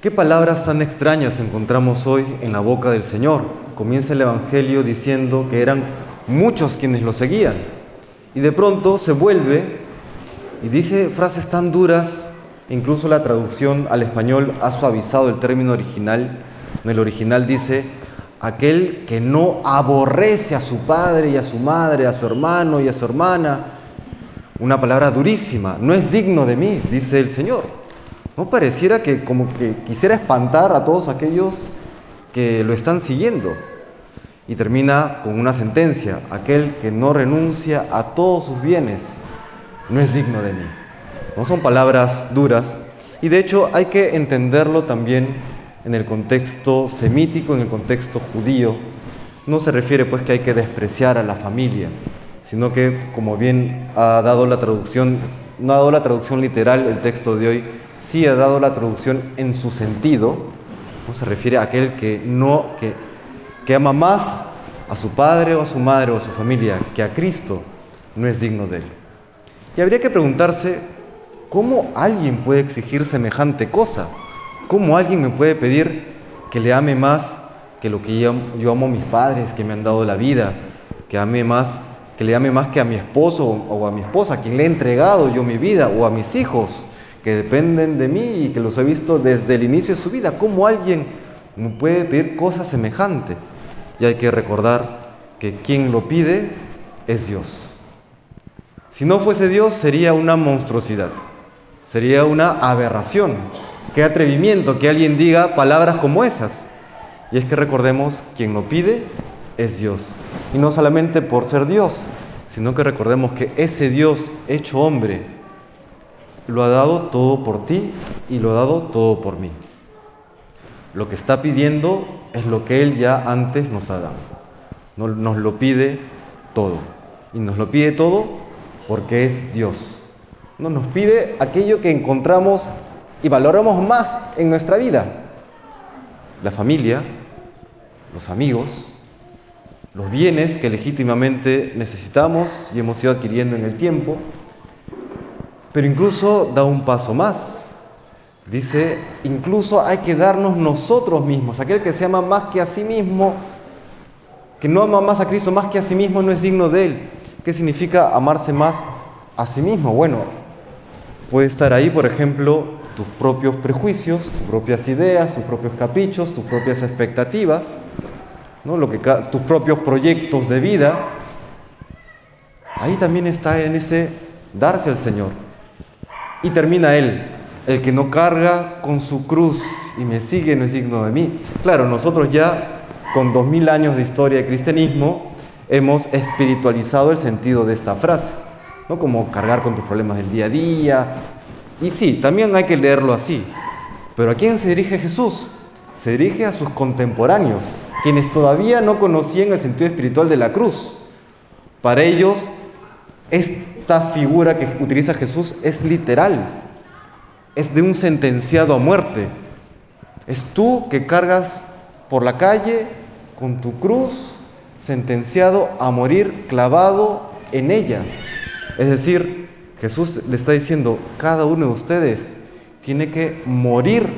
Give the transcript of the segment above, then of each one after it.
¿Qué palabras tan extrañas encontramos hoy en la boca del Señor? Comienza el Evangelio diciendo que eran muchos quienes lo seguían. Y de pronto se vuelve y dice frases tan duras, incluso la traducción al español ha suavizado el término original. En el original dice, aquel que no aborrece a su padre y a su madre, a su hermano y a su hermana. Una palabra durísima, no es digno de mí, dice el Señor. ¿No pareciera que como que quisiera espantar a todos aquellos que lo están siguiendo? Y termina con una sentencia, aquel que no renuncia a todos sus bienes no es digno de mí. No son palabras duras y de hecho hay que entenderlo también en el contexto semítico, en el contexto judío. No se refiere pues que hay que despreciar a la familia, sino que como bien ha dado la traducción, no ha dado la traducción literal el texto de hoy, sí ha dado la traducción en su sentido, ¿no? se refiere a aquel que, no, que, que ama más a su padre o a su madre o a su familia que a Cristo, no es digno de él. Y habría que preguntarse, ¿cómo alguien puede exigir semejante cosa? ¿Cómo alguien me puede pedir que le ame más que lo que yo, yo amo a mis padres, que me han dado la vida, que ame más, que le ame más que a mi esposo o a mi esposa, a quien le he entregado yo mi vida, o a mis hijos, que dependen de mí y que los he visto desde el inicio de su vida. ¿Cómo alguien me puede pedir cosas semejantes? Y hay que recordar que quien lo pide es Dios. Si no fuese Dios sería una monstruosidad, sería una aberración. Qué atrevimiento que alguien diga palabras como esas. Y es que recordemos, quien lo pide es Dios. Y no solamente por ser Dios, sino que recordemos que ese Dios hecho hombre, lo ha dado todo por ti y lo ha dado todo por mí. Lo que está pidiendo es lo que Él ya antes nos ha dado. Nos lo pide todo. Y nos lo pide todo porque es Dios. No nos pide aquello que encontramos y valoramos más en nuestra vida. La familia, los amigos, los bienes que legítimamente necesitamos y hemos ido adquiriendo en el tiempo, pero incluso da un paso más. Dice, incluso hay que darnos nosotros mismos. Aquel que se ama más que a sí mismo, que no ama más a Cristo más que a sí mismo, no es digno de Él. ¿Qué significa amarse más a sí mismo? Bueno, puede estar ahí, por ejemplo, tus propios prejuicios, tus propias ideas, tus propios caprichos, tus propias expectativas, ¿no? Lo que, tus propios proyectos de vida. Ahí también está en ese darse al Señor. Y termina él, el que no carga con su cruz y me sigue no es digno de mí. Claro, nosotros ya con dos mil años de historia de cristianismo hemos espiritualizado el sentido de esta frase, ¿no? Como cargar con tus problemas del día a día. Y sí, también hay que leerlo así. Pero ¿a quién se dirige Jesús? Se dirige a sus contemporáneos, quienes todavía no conocían el sentido espiritual de la cruz. Para ellos, esta figura que utiliza Jesús es literal, es de un sentenciado a muerte. Es tú que cargas por la calle con tu cruz, sentenciado a morir clavado en ella. Es decir, Jesús le está diciendo, cada uno de ustedes tiene que morir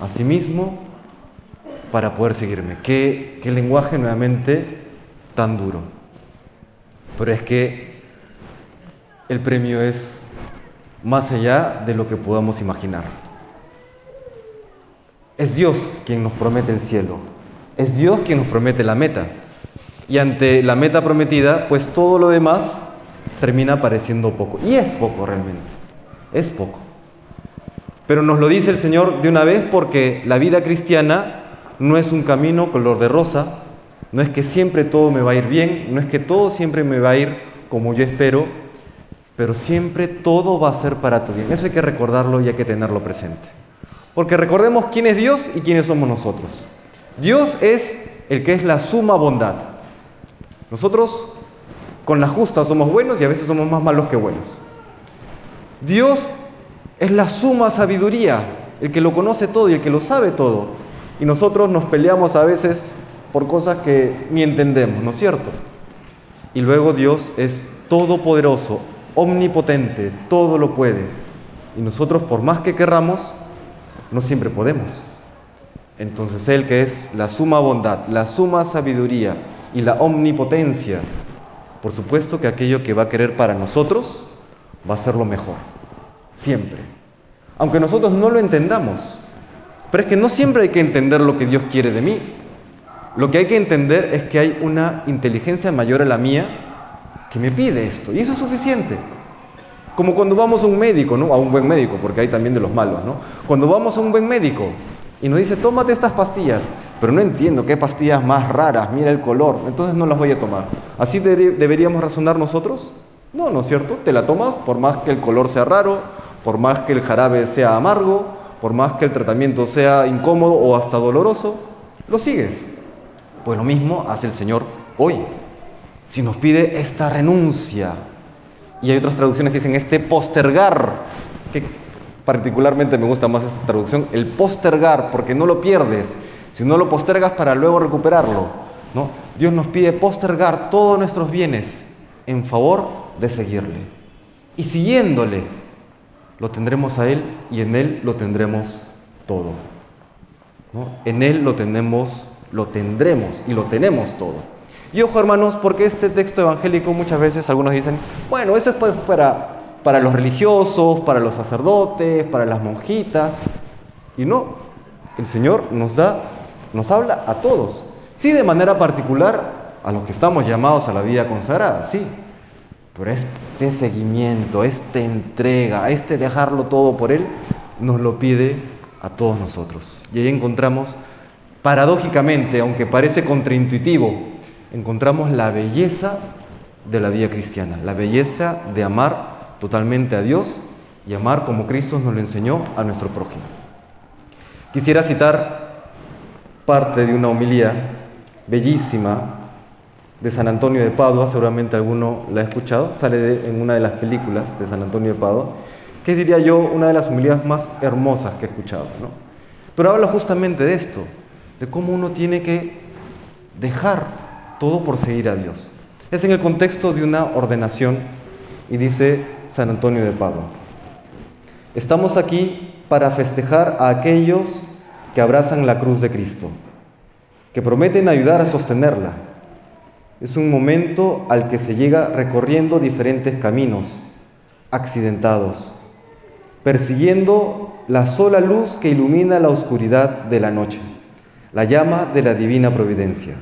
a sí mismo para poder seguirme. Qué, lenguaje nuevamente tan duro. Pero es que el premio es más allá de lo que podamos imaginar. Es Dios quien nos promete el cielo, es Dios quien nos promete la meta. Y ante la meta prometida, pues todo lo demás termina pareciendo poco. Y es poco realmente, es poco. Pero nos lo dice el Señor de una vez porque la vida cristiana no es un camino color de rosa, no es que siempre todo me va a ir bien, no es que todo siempre me va a ir como yo espero, pero siempre todo va a ser para tu bien. Eso hay que recordarlo y hay que tenerlo presente. Porque recordemos quién es Dios y quiénes somos nosotros. Dios es el que es la suma bondad. Nosotros con la justa somos buenos y a veces somos más malos que buenos. Dios es la suma sabiduría, el que lo conoce todo y el que lo sabe todo. Y nosotros nos peleamos a veces por cosas que ni entendemos, ¿no es cierto? Y luego Dios es todopoderoso, omnipotente, todo lo puede. Y nosotros, por más que querramos, no siempre podemos. entonces Él que es la suma bondad, la suma sabiduría y la omnipotencia, por supuesto que aquello que va a querer para nosotros va a ser lo mejor, siempre. Aunque nosotros no lo entendamos, pero es que no siempre hay que entender lo que Dios quiere de mí. Lo que hay que entender es que hay una inteligencia mayor a la mía que me pide esto, y eso es suficiente. Como cuando vamos a un médico, ¿no? A un buen médico, porque hay también de los malos, ¿no? Cuando vamos a un buen médico y nos dice, tómate estas pastillas, pero no entiendo qué pastillas más raras, mira el color, entonces no las voy a tomar. ¿Así deberíamos razonar nosotros? No, ¿no es cierto? Te la tomas por más que el color sea raro, por más que el jarabe sea amargo, por más que el tratamiento sea incómodo o hasta doloroso, lo sigues. Pues lo mismo hace el Señor hoy. Si nos pide esta renuncia, y hay otras traducciones que dicen este postergar, que particularmente me gusta más esta traducción, el postergar, porque no lo pierdes, si no lo postergas para luego recuperarlo. ¿no? Dios nos pide postergar todos nuestros bienes en favor de seguirle. Y siguiéndole, lo tendremos a Él y en Él lo tendremos todo. ¿no? En Él lo tenemos, lo tendremos y lo tenemos todo. Y ojo hermanos, porque este texto evangélico muchas veces algunos dicen, bueno, eso es pues para, para los religiosos, para los sacerdotes, para las monjitas. Y no, el Señor nos da, nos habla a todos. Sí, de manera particular a los que estamos llamados a la vida consagrada, sí. Pero este seguimiento, esta entrega, este dejarlo todo por Él, nos lo pide a todos nosotros. Y ahí encontramos, paradójicamente, aunque parece contraintuitivo, encontramos la belleza de la vida cristiana, la belleza de amar totalmente a Dios y amar como Cristo nos lo enseñó a nuestro prójimo. Quisiera citar parte de una homilía bellísima de San Antonio de Padua, seguramente alguno la ha escuchado, sale en una de las películas de San Antonio de Padua, que diría yo una de las homilías más hermosas que he escuchado. Pero habla justamente de esto, de cómo uno tiene que dejar todo por seguir a Dios. Es en el contexto de una ordenación y dice San Antonio de Padua. Estamos aquí para festejar a aquellos que abrazan la cruz de Cristo, que prometen ayudar a sostenerla. Es un momento al que se llega recorriendo diferentes caminos, accidentados, persiguiendo la sola luz que ilumina la oscuridad de la noche, la llama de la divina providencia.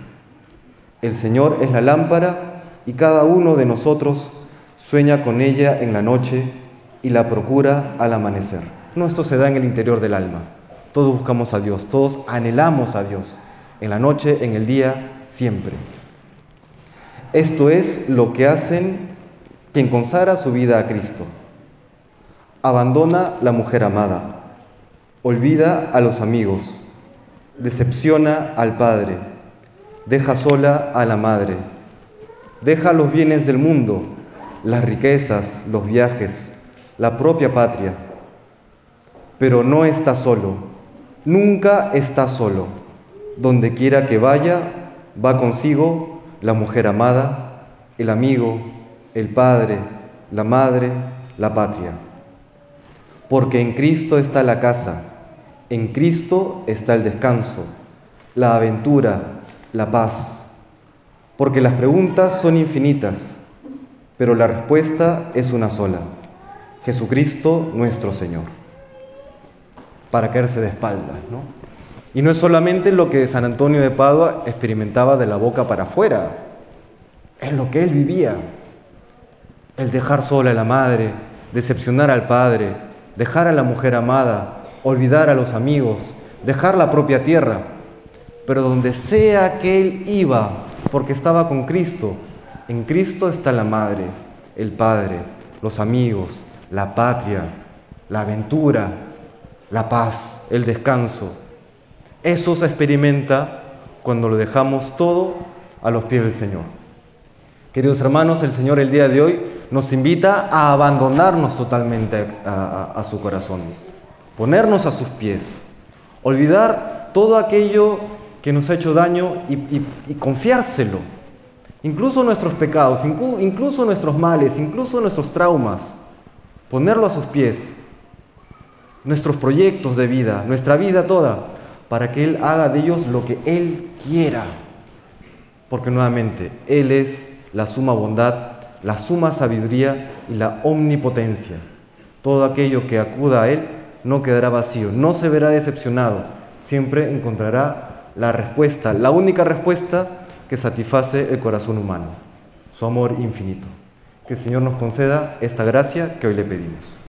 El Señor es la lámpara y cada uno de nosotros sueña con ella en la noche y la procura al amanecer. No, esto se da en el interior del alma. Todos buscamos a Dios, todos anhelamos a Dios, en la noche, en el día, siempre. Esto es lo que hacen quien consagra su vida a Cristo. Abandona la mujer amada, olvida a los amigos, decepciona al Padre deja sola a la madre, deja los bienes del mundo, las riquezas, los viajes, la propia patria, pero no está solo, nunca está solo. Donde quiera que vaya, va consigo la mujer amada, el amigo, el padre, la madre, la patria. Porque en Cristo está la casa, en Cristo está el descanso, la aventura, la paz, porque las preguntas son infinitas, pero la respuesta es una sola, Jesucristo nuestro Señor, para caerse de espaldas, ¿no? Y no es solamente lo que San Antonio de Padua experimentaba de la boca para afuera, es lo que él vivía, el dejar sola a la madre, decepcionar al padre, dejar a la mujer amada, olvidar a los amigos, dejar la propia tierra, pero donde sea que él iba, porque estaba con Cristo, en Cristo está la madre, el padre, los amigos, la patria, la aventura, la paz, el descanso. Eso se experimenta cuando lo dejamos todo a los pies del Señor. Queridos hermanos, el Señor el día de hoy nos invita a abandonarnos totalmente a, a su corazón, ponernos a sus pies, olvidar todo aquello que nos ha hecho daño y, confiárselo. Incluso nuestros pecados, incluso nuestros males, incluso nuestros traumas, ponerlo a sus pies. Nuestros proyectos de vida, nuestra vida toda, para que Él haga de ellos lo que Él quiera. Porque nuevamente, Él es la suma bondad, la suma sabiduría y la omnipotencia. Todo aquello que acuda a Él no quedará vacío, no se verá decepcionado, siempre encontrará la respuesta, la única respuesta que satisface el corazón humano, su amor infinito. Que el Señor nos conceda esta gracia que hoy le pedimos.